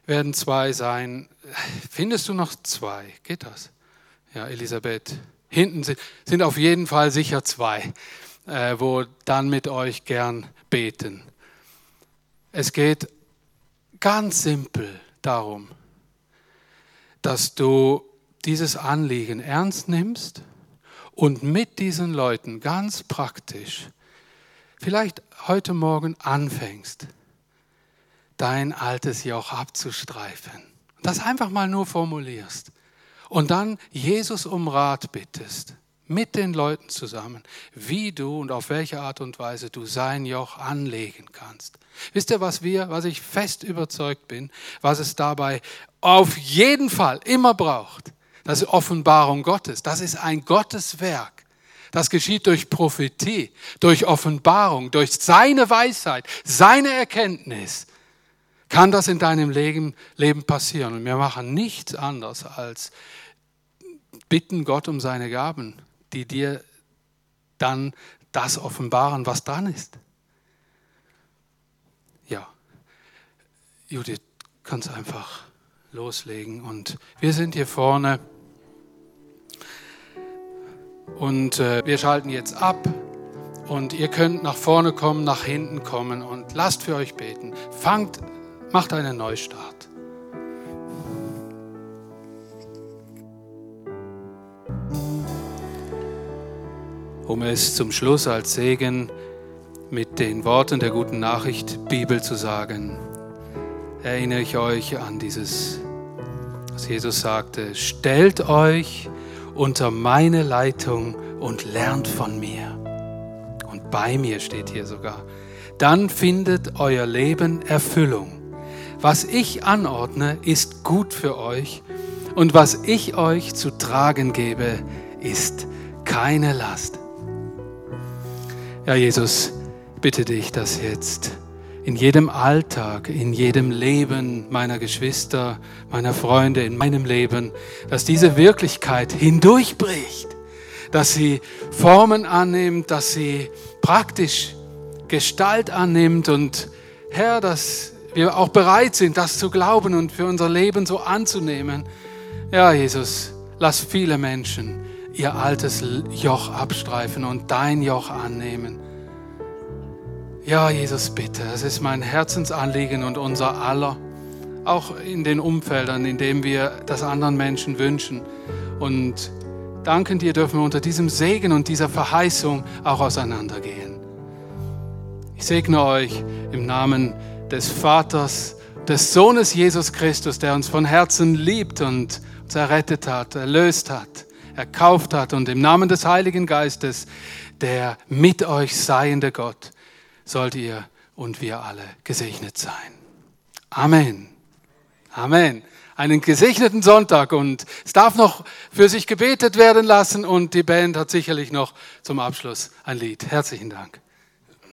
[SPEAKER 1] werden zwei sein. Findest du noch zwei? Geht das? Ja, Elisabeth. Hinten sind, auf jeden Fall sicher zwei, äh, wo dann mit euch gern beten. Es geht ganz simpel darum, dass du dieses Anliegen ernst nimmst und mit diesen Leuten ganz praktisch vielleicht heute Morgen anfängst, dein altes Joch abzustreifen. Das einfach mal nur formulierst und dann Jesus um Rat bittest, mit den Leuten zusammen, wie du und auf welche Art und Weise du sein Joch anlegen kannst. Wisst ihr, was wir, was ich fest überzeugt bin, was es dabei auf jeden Fall immer braucht? Das ist Offenbarung Gottes. Das ist ein Gotteswerk. Das geschieht durch Prophetie, durch Offenbarung, durch seine Weisheit, seine Erkenntnis. Kann das in deinem Leben, Leben passieren? Und wir machen nichts anderes als bitten Gott um seine Gaben, die dir dann das offenbaren, was dran ist. Ja, Judith, kannst einfach loslegen. Und wir sind hier vorne und äh, wir schalten jetzt ab Und ihr könnt nach vorne kommen, nach hinten kommen und lasst für euch beten. Fangt, macht einen Neustart. Um es zum Schluss als Segen mit den Worten der guten Nachricht Bibel zu sagen, erinnere ich euch an dieses, was Jesus sagte, stellt euch unter meine Leitung und lernt von mir. Und bei mir steht hier sogar. Dann findet euer Leben Erfüllung. Was ich anordne, ist gut für euch und was ich euch zu tragen gebe, ist keine Last. Ja, Jesus, bitte dich, dass jetzt in jedem Alltag, in jedem Leben meiner Geschwister, meiner Freunde, in meinem Leben, dass diese Wirklichkeit hindurchbricht, dass sie Formen annimmt, dass sie praktisch Gestalt annimmt und Herr, dass wir auch bereit sind, das zu glauben und für unser Leben so anzunehmen. Ja, Jesus, lass viele Menschen ihr altes Joch abstreifen und dein Joch annehmen. Ja, Jesus, bitte, es ist mein Herzensanliegen und unser aller, auch in den Umfeldern, in denen wir das anderen Menschen wünschen. Und danken dir dürfen wir unter diesem Segen und dieser Verheißung auch auseinandergehen. Ich segne euch im Namen des Vaters, des Sohnes Jesus Christus, der uns von Herzen liebt und uns errettet hat, erlöst hat, erkauft hat und im Namen des Heiligen Geistes, der mit euch seiende Gott sollt ihr und wir alle gesegnet sein. Amen. Amen. Einen gesegneten Sonntag und es darf noch für sich gebetet werden lassen und die Band hat sicherlich noch zum Abschluss ein Lied. Herzlichen Dank.